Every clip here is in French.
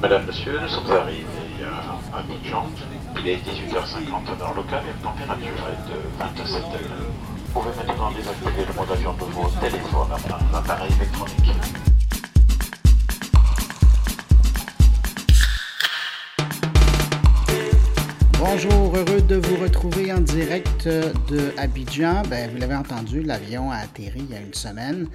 Madame, Monsieur, nous sommes arrivés à Abidjan. Il est 18h50 dans le local et la température est de 27 degrés. Vous pouvez maintenant désactiver le mode avion de vos téléphones, appareils électroniques. Bonjour, heureux de vous retrouver en direct de Abidjan. Ben, vous l'avez entendu, l'avion a atterri il y a une semaine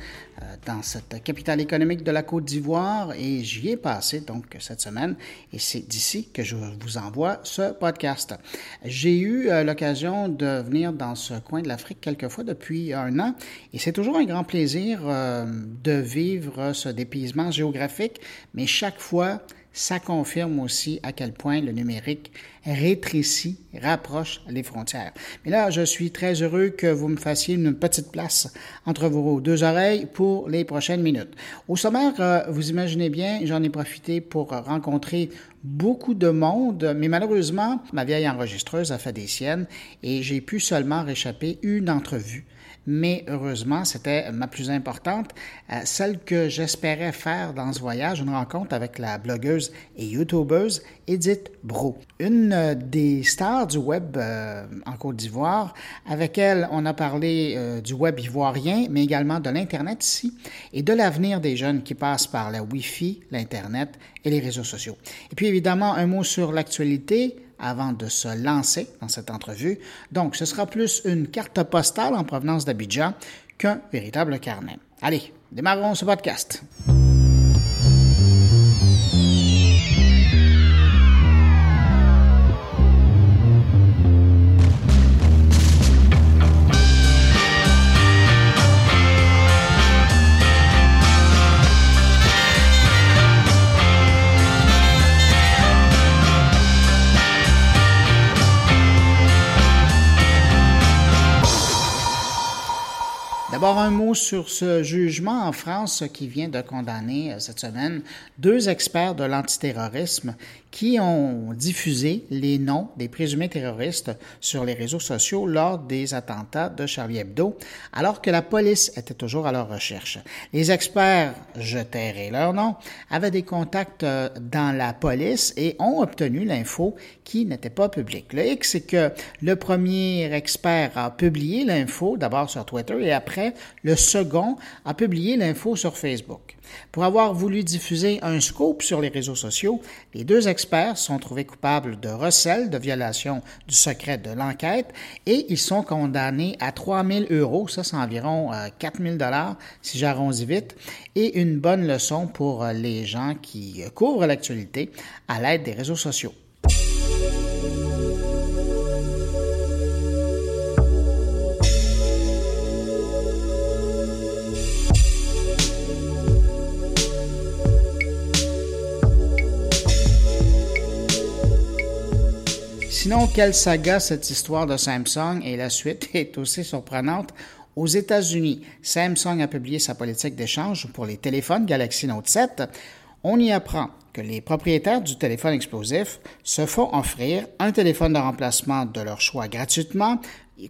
euh, dans cette capitale économique de la Côte d'Ivoire et j'y ai passé donc cette semaine et c'est d'ici que je vous envoie ce podcast. J'ai eu euh, l'occasion de venir dans ce coin de l'Afrique quelques fois depuis un an et c'est toujours un grand plaisir euh, de vivre ce dépaysement géographique, mais chaque fois, ça confirme aussi à quel point le numérique rétrécit, rapproche les frontières. Mais là, je suis très heureux que vous me fassiez une petite place entre vos deux oreilles pour les prochaines minutes. Au sommaire, euh, vous imaginez bien, j'en ai profité pour rencontrer beaucoup de monde, mais malheureusement, ma vieille enregistreuse a fait des siennes et j'ai pu seulement réchapper une entrevue mais heureusement, c'était ma plus importante, euh, celle que j'espérais faire dans ce voyage, une rencontre avec la blogueuse et youtubeuse Edith Bro, une euh, des stars du web euh, en Côte d'Ivoire. Avec elle, on a parlé du web ivoirien, mais également de l'Internet ici et de l'avenir des jeunes qui passent par la Wi-Fi, l'Internet et les réseaux sociaux. Et puis évidemment, un mot sur l'actualité avant de se lancer dans cette entrevue. Donc, ce sera plus une carte postale en provenance d'Abidjan qu'un véritable carnet. Allez, démarrons ce podcast. Un mot sur ce jugement en France qui vient de condamner euh, cette semaine deux experts de l'antiterrorisme qui ont diffusé les noms des présumés terroristes sur les réseaux sociaux lors des attentats de Charlie Hebdo, alors que la police était toujours à leur recherche. Les experts, je tairai leur nom, avaient des contacts euh, dans la police et ont obtenu l'info qui n'était pas publique. Le X, c'est que le premier expert a publié l'info d'abord sur Twitter et après, le second a publié l'info sur Facebook. Pour avoir voulu diffuser un scoop sur les réseaux sociaux, les deux experts sont trouvés coupables de recel, de violation du secret de l'enquête, et ils sont condamnés à 3 000 euros, ça c'est environ 4 euh, 000 dollars si j'arrondis vite, et une bonne leçon pour euh, les gens qui euh, couvrent l'actualité à l'aide des réseaux sociaux. Sinon, quelle saga cette histoire de Samsung et la suite est aussi surprenante? Aux États-Unis, Samsung a publié sa politique d'échange pour les téléphones Galaxy Note 7. On y apprend que les propriétaires du téléphone explosif se font offrir un téléphone de remplacement de leur choix gratuitement,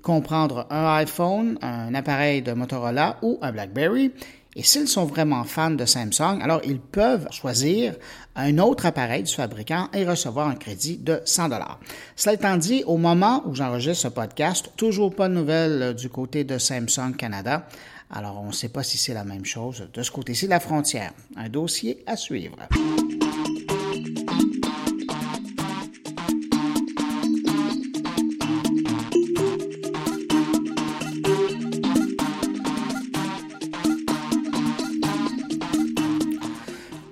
comprendre un iPhone, un appareil de Motorola ou un BlackBerry. Et s'ils sont vraiment fans de Samsung, alors ils peuvent choisir un autre appareil du fabricant et recevoir un crédit de 100 dollars. Cela étant dit, au moment où j'enregistre ce podcast, toujours pas de nouvelles du côté de Samsung Canada. Alors, on ne sait pas si c'est la même chose de ce côté-ci de la frontière. Un dossier à suivre.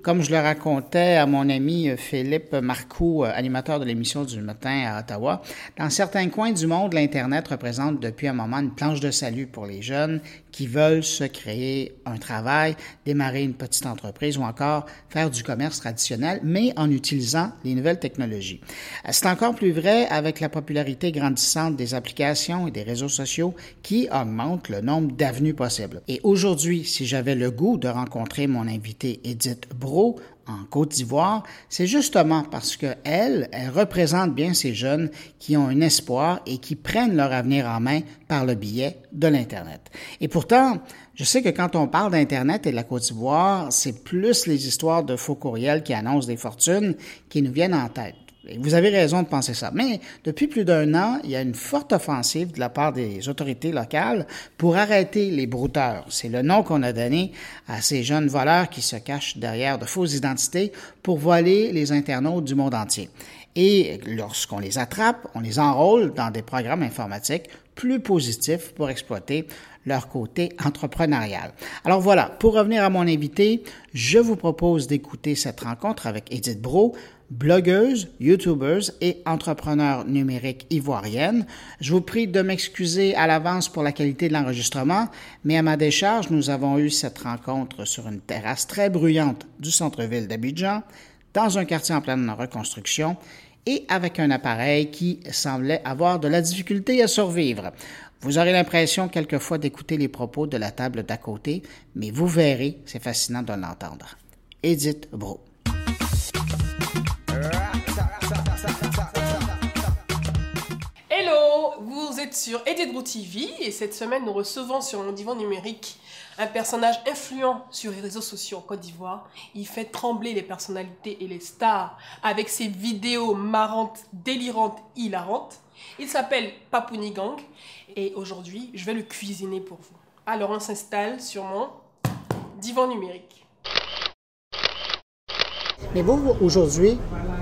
Comme je le racontais à mon ami euh, Philippe Marcoux, euh, animateur de l'émission du matin à Ottawa, dans certains coins du monde, l'Internet représente depuis un moment une planche de salut pour les jeunes qui veulent se créer un travail, démarrer une petite entreprise ou encore faire du commerce traditionnel, mais en utilisant les nouvelles technologies. Euh, c'est encore plus vrai avec la popularité grandissante des applications et des réseaux sociaux qui augmentent le nombre d'avenues possibles. Et aujourd'hui, si j'avais le goût de rencontrer mon invité Edith Bro, en Côte d'Ivoire, c'est justement parce que elle, elle représente bien ces jeunes qui ont un espoir et qui prennent leur avenir en main par le biais de l'Internet. Et pourtant, je sais que quand on parle d'Internet et de la Côte d'Ivoire, c'est plus les histoires de faux courriels qui annoncent des fortunes qui nous viennent en tête. Vous avez raison de penser ça. Mais depuis plus d'un an, il y a une forte offensive de la part des autorités locales pour arrêter les brouteurs. C'est le nom qu'on a donné à ces jeunes voleurs qui se cachent derrière de fausses identités pour voler les internautes du monde entier. Et lorsqu'on les attrape, on les enrôle dans des programmes informatiques plus positifs pour exploiter leur côté entrepreneurial. Alors voilà, pour revenir à mon invité, je vous propose d'écouter cette rencontre avec Edith Bro, blogueuse, youtubeuse et entrepreneur numérique ivoirienne. Je vous prie de m'excuser à l'avance pour la qualité de l'enregistrement, mais à ma décharge, nous avons eu cette rencontre sur une terrasse très bruyante du centre-ville d'Abidjan, dans un quartier en pleine reconstruction et avec un appareil qui semblait avoir de la difficulté à survivre. Vous aurez l'impression quelquefois d'écouter les propos de la table d'à côté, mais vous verrez, c'est fascinant de l'entendre. Edith Bro. Hello, vous êtes sur Edith TV et cette semaine nous recevons sur mon divan numérique un personnage influent sur les réseaux sociaux en Côte d'Ivoire. Il fait trembler les personnalités et les stars avec ses vidéos marrantes, délirantes, hilarantes. Il s'appelle Papouni Gang et aujourd'hui je vais le cuisiner pour vous. Alors on s'installe sur mon divan numérique. Mais vous, aujourd'hui,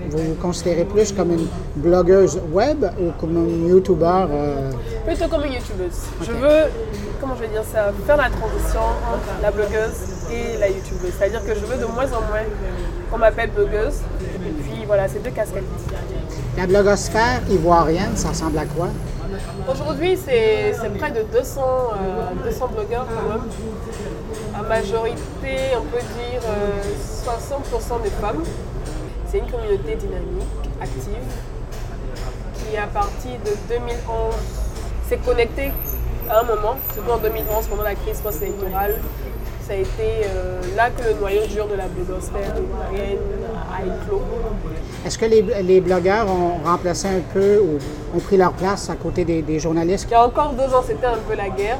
vous vous considérez plus comme une blogueuse web ou comme un YouTuber euh, Plutôt comme une youtubeuse. Je veux, comment je vais dire ça, faire la transition entre la blogueuse et la youtubeuse. C'est-à-dire que je veux de moins en moins qu'on m'appelle blogueuse. Et puis voilà, c'est deux casquettes. La blogosphère ivoirienne, ça ressemble à quoi? Aujourd'hui, c'est près de 200, euh, 200 blogueurs quand même. La majorité, on peut dire euh, 60% des femmes. C'est une communauté dynamique, active, qui à partir de 2011 s'est connectée à un moment, surtout en 2011 pendant la crise post-électorale. Ça a été euh, là que le noyau dur de la blogosphère ivoirienne a éclos. Est-ce que les, les blogueurs ont remplacé un peu ou ont pris leur place à côté des, des journalistes? Il y a encore deux ans, c'était un peu la guerre.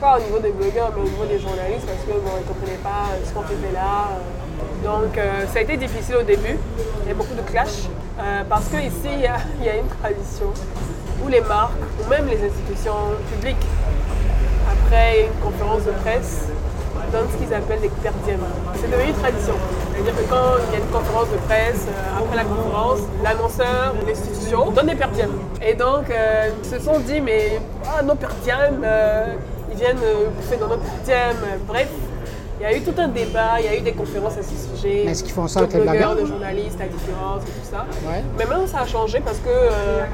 Pas au niveau des blogueurs, mais au niveau des journalistes, parce que bon, ils ne comprenaient pas ce qu'on faisait là. euh. Donc, euh, ça a été difficile au début. Il y a beaucoup de clash. euh, parce qu'ici, il y a, y a une tradition où les marques, ou même les institutions publiques, après une conférence de presse, donnent ce qu'ils appellent des perdièmes. C'est devenu une tradition. C'est-à-dire que quand il y a une conférence de presse, euh, après la conférence, l'annonceur l'institution donne des perdièmes. Et donc, ils se sont dit, mais ah, nos perdièmes, ils viennent bouffer dans nos perdièmes. Bref, il y a eu tout un débat, il y a eu des conférences à ce sujet. Mais est-ce qu'ils font ça avec les blogueurs, de journalistes, la différence et tout ça. Ouais. Mais maintenant, ça a changé parce que euh,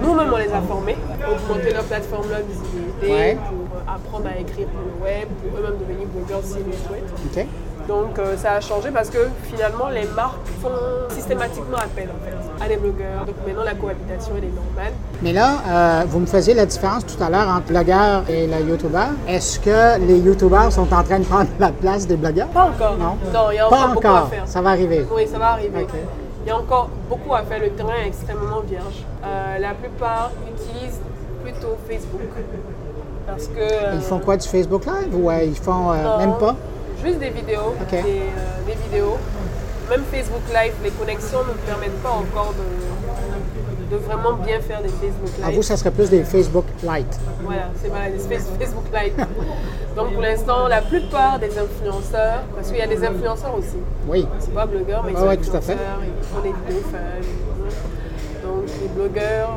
nous-mêmes, on les a formés, augmenter leur plateforme, leur visibilité, Ouais. pour euh, apprendre à écrire pour le web, pour eux-mêmes devenir blogueurs s'ils le souhaitent. Donc euh, ça a changé parce que finalement les marques font systématiquement appel en fait, à des blogueurs. Donc maintenant la cohabitation elle est normale. Mais là, euh, vous me faisiez la différence tout à l'heure entre blogueur et le YouTuber. Est-ce que les YouTubers sont en train de prendre la place des blogueurs? Pas encore. Non? il y a Pas encore beaucoup encore. à faire. Ça va arriver. Oui, ça va arriver. Il y a encore beaucoup à faire. Le terrain est extrêmement vierge. Euh, la plupart utilisent plutôt Facebook. Parce que. euh, Ils font quoi du Facebook Live ou ils font Non. même pas? Juste des vidéos. Ok. Des, des vidéos. Même Facebook Live, les connexions ne permettent pas encore de, de vraiment bien faire des Facebook Live. À vous, ça serait plus des Facebook Lite. Voilà, c'est voilà, des Facebook Live. Donc pour l'instant, la plupart des influenceurs, parce qu'il y a des influenceurs aussi, Oui. c'est pas blogueurs, mais ils Ah sont ouais, tout à fait. influenceurs, ils font des vidéos. Donc les blogueurs,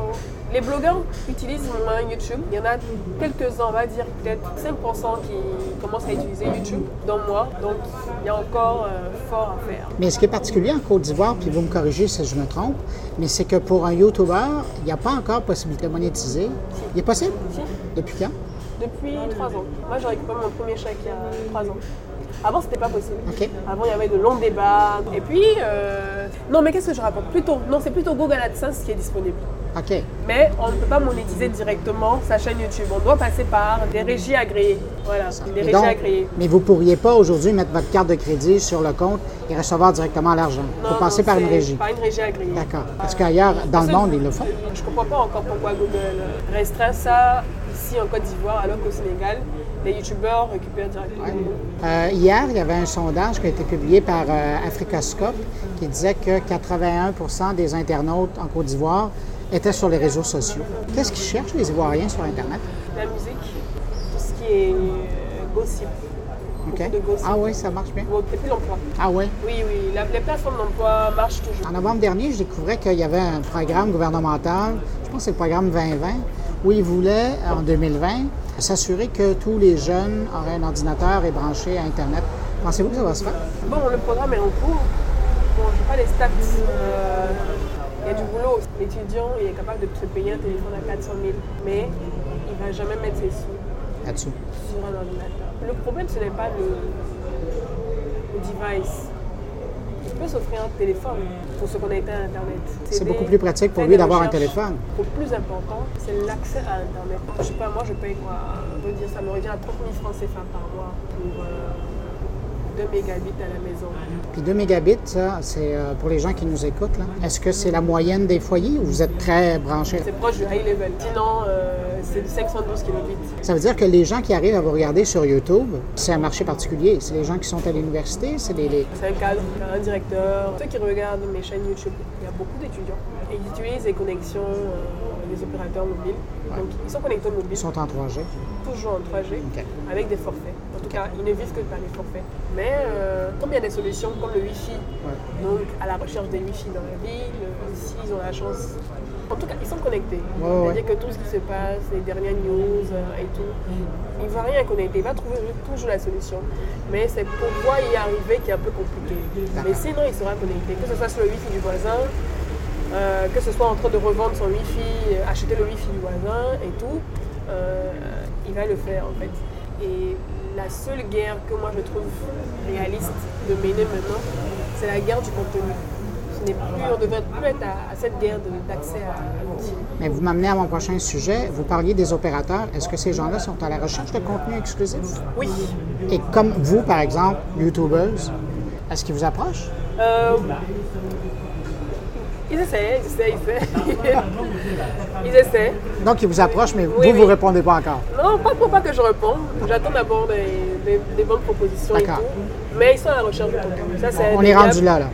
les blogueurs utilisent moins YouTube. Il y en a quelques-uns, on va dire peut-être 5% qui commencent à utiliser YouTube, dont moi. Donc il y a encore euh, fort à faire. Mais ce qui est particulier en Côte d'Ivoire, puis vous me corrigez si je me trompe, mais c'est que pour un YouTuber, il n'y a pas encore possibilité de monétiser. Il est possible? Si. Depuis quand? Depuis 3 ans. Moi j'ai récupéré mon premier chèque il y a 3 ans. Avant c'était pas possible. Avant, il y avait de longs débats. Et puis, euh, non, mais qu'est-ce que je raconte? Plutôt, non, c'est plutôt Google AdSense qui est disponible. Mais on ne peut pas monétiser directement sa chaîne YouTube. On doit passer par des régies agréées. Voilà, des Et régies donc- agréées. mais vous ne pourriez pas aujourd'hui mettre votre carte de crédit sur le compte et recevoir directement l'argent. Il faut passer non, par une régie. Par une régie agréée. D'accord. Parce qu'ailleurs, dans le monde, ils le font. Je comprends pas encore pourquoi Google restreint ça ici en Côte d'Ivoire, alors qu'au Sénégal, les youtubeurs récupèrent directement. Euh, hier, il y avait un sondage qui a été publié par euh, Africascope qui disait que 81% des internautes en Côte d'Ivoire étaient sur les réseaux sociaux. Qu'est-ce qu'ils cherchent, les Ivoiriens, sur Internet? La musique, tout ce qui est euh, gossip. OK. Beaucoup de gossip. Ah oui, ça marche bien. Et puis l'emploi. Ah oui. Oui, oui, la- les plateformes d'emploi marchent toujours. En novembre dernier, je découvrais qu'il y avait un programme gouvernemental, je pense que c'est le programme 2020, où ils voulaient, en 2020, s'assurer que tous les jeunes auraient un ordinateur et branché à Internet. Pensez-vous que ça va se faire? Bon, le programme est en cours. Bon, je n'ai pas les stats. euh, Il y a du boulot. L'étudiant, il est capable de se payer un téléphone à 400 000, mais il ne va jamais mettre ses sous là-dessus? sur un ordinateur. Le problème, ce n'est pas le, le device. Il peut s'offrir un téléphone pour se connecter à Internet. C'est des- beaucoup plus pratique pour faire lui des d'avoir un recherches. téléphone. Le plus important, c'est l'accès à Internet. Je sais pas, moi, je paye quoi? Dire, ça me revient à 30 000 francs CFA par mois pour euh, 2 mégabits à la maison. Puis 2 mégabits, ça, c'est euh, pour les gens qui nous écoutent. là. Est-ce que c'est la moyenne des foyers ou vous êtes très branchés? C'est proche du high level. Sinon, euh, c'est du 512 kilobits. Ça veut dire que les gens qui arrivent à vous regarder sur YouTube, c'est un marché particulier. C'est les gens qui sont à l'université, c'est les, les- C'est un cadre, un directeur. Ceux qui regardent mes chaînes YouTube, il y a beaucoup d'étudiants. Et ils utilisent les connexions euh, des opérateurs mobiles. Donc, ils sont connectés au mobile, qui sont en 3G. toujours en 3G, OK. avec des forfaits. En tout cas, ils ne visent que par les forfaits. Mais euh, comme il y a des solutions comme le Wi-Fi, donc à la recherche des Wi-Fi dans la ville, euh, s'ils ont la chance. En tout cas, ils sont connectés. ouais. C'est-à-dire que tout ce qui se passe, les dernières news euh, et tout, il ne va rien connecter. Il va trouver toujours la solution. Mais c'est pour pouvoir y arriver qui est un peu compliqué. Mais sinon, il sera connecté. Que ce soit sur le Wi-Fi du voisin, euh, que ce soit en train de revendre son Wi-Fi, euh, acheter le Wi-Fi du voisin et tout, euh, il va le faire en fait. Et la seule guerre que moi je trouve réaliste de mener maintenant, c'est la guerre du contenu. Ce n'est plus, on ne devrait plus être à, à cette guerre d'accès à, l'outil. Mais vous m'amenez à mon prochain sujet. Vous parliez des opérateurs. Est-ce que ces gens-là sont à la recherche de contenu exclusif? Oui. Et comme vous, par exemple, YouTubers, est-ce qu'ils vous approchent? Euh, ils essaient, ils essaient, ils essaient. ils essaient. Donc, ils vous approchent, mais vous, Oui, vous oui. répondez pas encore. Non, pas pour pas que je réponde. J'attends d'abord des, des- des bonnes propositions et D'accord. tout. Mais ils sont à la recherche de contenu. Ça, c'est On est rendu là, là.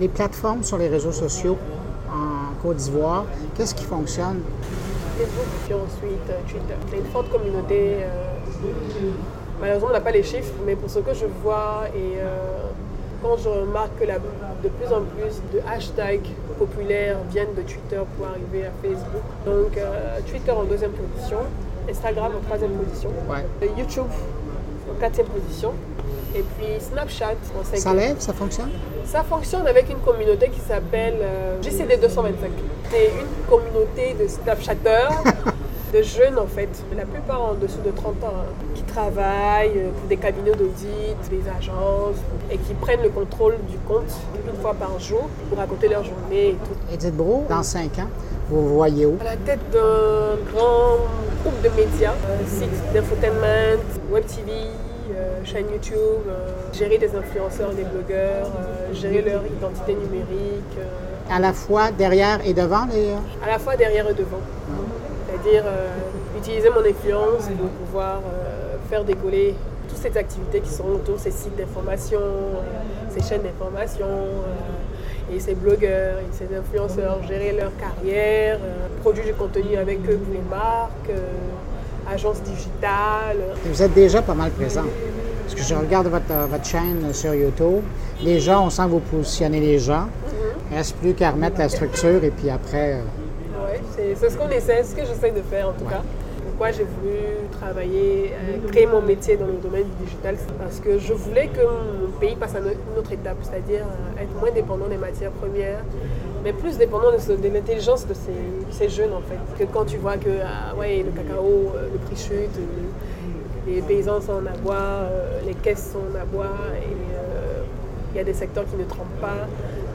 Les plateformes sur les réseaux sociaux en Côte d'Ivoire, qu'est-ce qui fonctionne? Facebook, puis ensuite euh, Twitter. Il y a une forte communauté. euh, malheureusement, on n'a pas les chiffres, mais pour ce que je vois et euh, quand je remarque que la- de plus en plus de hashtags populaires viennent de Twitter pour arriver à Facebook. Donc euh, Twitter en deuxième position, Instagram en troisième position, Ouais. YouTube en quatrième position, et puis Snapchat en cinquième. Ça lève, ça fonctionne? Ça fonctionne avec une communauté qui s'appelle euh, GCD 225. C'est une communauté de Snapchatters, de jeunes en fait, la plupart en dessous de 30 ans, hein, qui travaillent euh, pour des cabinets d'audit, des agences, et qui prennent le contrôle du compte une fois par jour pour raconter leur journée et tout. Edith Bro, dans cinq ans, vous voyez où? À la tête d'un grand groupe de médias, euh, site d'infotainment, web TV, euh, chaîne YouTube, euh, gérer des influenceurs, des blogueurs, euh, gérer leur identité numérique, À la fois derrière et devant euh, à la fois derrière et devant. C'est-à-dire utiliser mon influence pour pouvoir faire décoller toutes ces activités qui sont autour de ces sites d'information, ces chaînes d'information, et ces blogueurs et ces influenceurs, gérer leur carrière, euh, produire du contenu avec eux pour les marques, euh, agences digitales. Vous êtes déjà pas mal présent. Parce que je regarde votre, euh, votre chaîne sur YouTube. Les gens, on sent que vous positionnez les gens. Il ne reste plus qu'à remettre la structure et puis après... euh, Ouais, c'est ce qu'on essaie, ce que j'essaie de faire en tout cas. Pourquoi j'ai voulu travailler, euh, créer mon métier dans le domaine du digital, parce que je voulais que mon pays passe à une autre étape, c'est-à-dire euh, être moins dépendant des matières premières, mais plus dépendant de, de l'intelligence de ces, jeunes en fait. Que quand tu vois que ah, ouais, le cacao, euh, le prix chute, les paysans sont en abois, euh, les caisses sont en abois, et euh, il y a des secteurs qui ne trempent pas,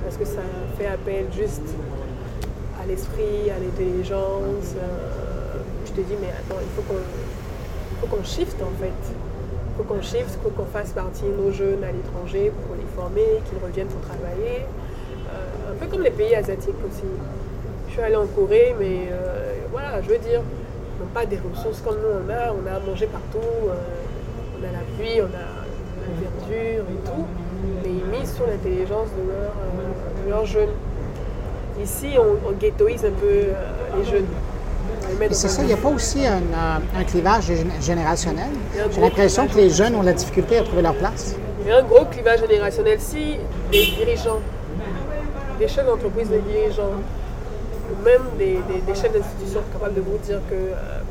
parce que ça fait appel juste à l'esprit, à l'intelligence. je te dis, mais attends, il faut qu'on shift en fait. Il faut qu'on shift, faut qu'on fasse partie nos jeunes à l'étranger pour les former, qu'ils reviennent pour travailler. Un peu comme les pays asiatiques aussi. Je suis allée en Corée, mais voilà, je veux dire, ils n'ont pas des ressources comme nous on a. On a à manger partout, on a la pluie, on a la verdure et tout mais ils misent sur l'intelligence de, leurs jeunes. Ici, on, ghettoise un peu euh, les jeunes. C'est ça, il n'y a pas aussi un, euh, clivage générationnel? J'ai l'impression que les jeunes ont la difficulté à trouver leur place. Il y a un gros clivage générationnel. Si les dirigeants, des chefs d'entreprise, des dirigeants, même des, chefs d'institutions sont capables de vous dire que euh,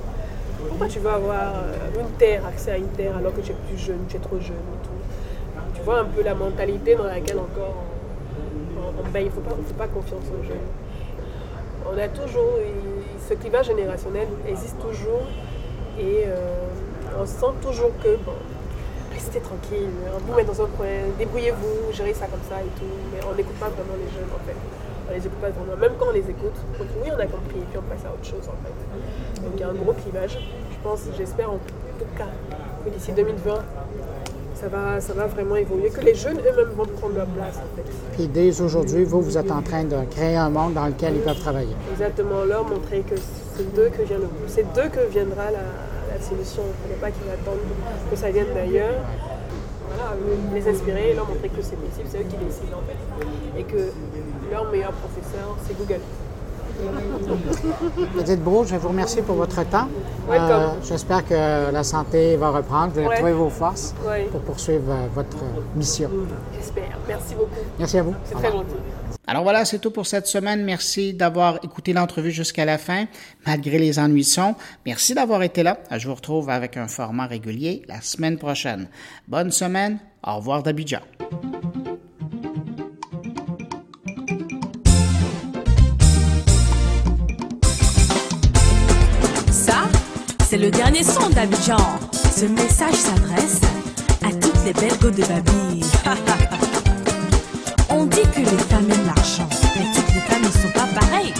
pourquoi tu veux avoir une terre, accès à une terre alors que tu es plus jeune, tu es trop jeune et tout tu vois un peu la mentalité dans laquelle encore on, il ne faut pas, confiance aux jeunes. On a toujours, ce clivage générationnel existe toujours et euh, on sent toujours que, restez tranquille, vous mettez dans un coin, débrouillez-vous, gérez ça comme ça et tout, mais on n'écoute pas vraiment les jeunes en fait. On les écoute pas vraiment, même quand on les écoute, on dit oui on a compris et puis on passe à autre chose en fait. Donc il y a un gros clivage, je pense, j'espère en tout cas que d'ici 2020, ça va, ça va vraiment évoluer, que les jeunes eux-mêmes vont prendre leur place en fait. Puis dès aujourd'hui, vous, vous êtes en train de créer un monde dans lequel ils peuvent travailler. Exactement, leur montrer que c'est d'eux que, vient c'est d'eux que viendra la, solution. Il ne faut pas qu'ils attendent que ça vienne d'ailleurs. Voilà, les inspirer, leur montrer que c'est possible, c'est eux qui décident en fait. Et que leur meilleur professeur, c'est Google. Edith Beau, je vous remercier pour votre temps. Euh, j'espère que la santé va reprendre, vous allez retrouver vos forces pour poursuivre euh, votre mission. J'espère. Merci beaucoup. Merci à vous. C'est très gentil. Alors voilà, c'est tout pour cette semaine. Merci d'avoir écouté l'entrevue jusqu'à la fin, malgré les ennuis. Merci d'avoir été là. Je vous retrouve avec un format régulier la semaine prochaine. Bonne semaine. Au revoir d'Abidjan. C'est le dernier son d'Abidjan. Ce message s'adresse à toutes les belles go de Babi. On dit que les femmes aiment l'argent, mais toutes les femmes ne sont pas pareilles.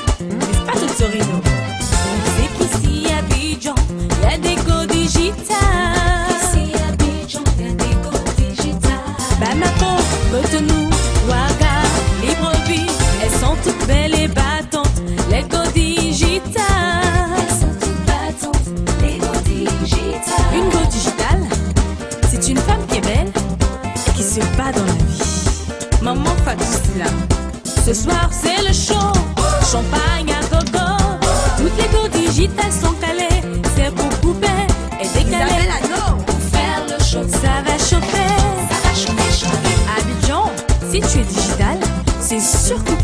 C'est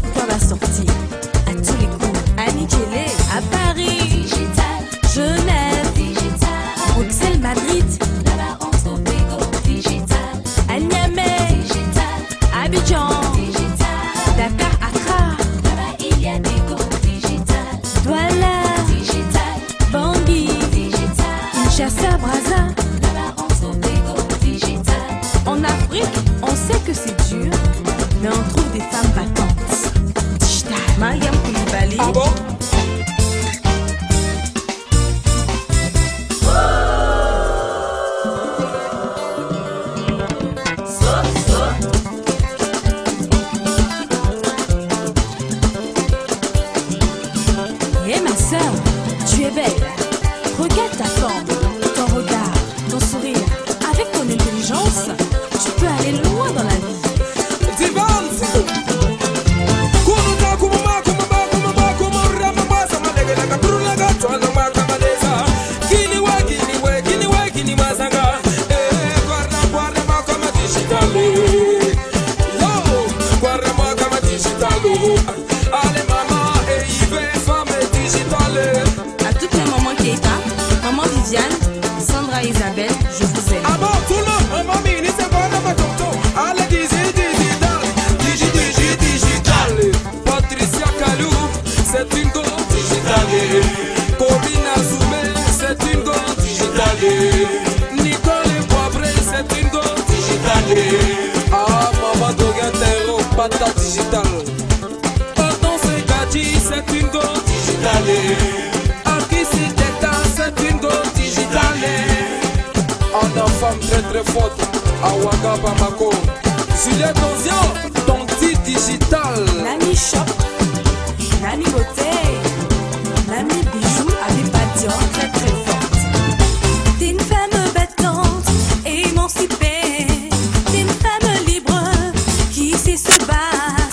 Ah, maman Dogatero, pata digital. Pardon, c'est Gadi, c'est une go digitale. Akisi Teta, c'est une go digitale. En a femme très très forte, Awaga Bamako. Juliette Ozian, ton dit digital. Nani Shop, Nani Beauté, Nani Bijou avec Badian très très sait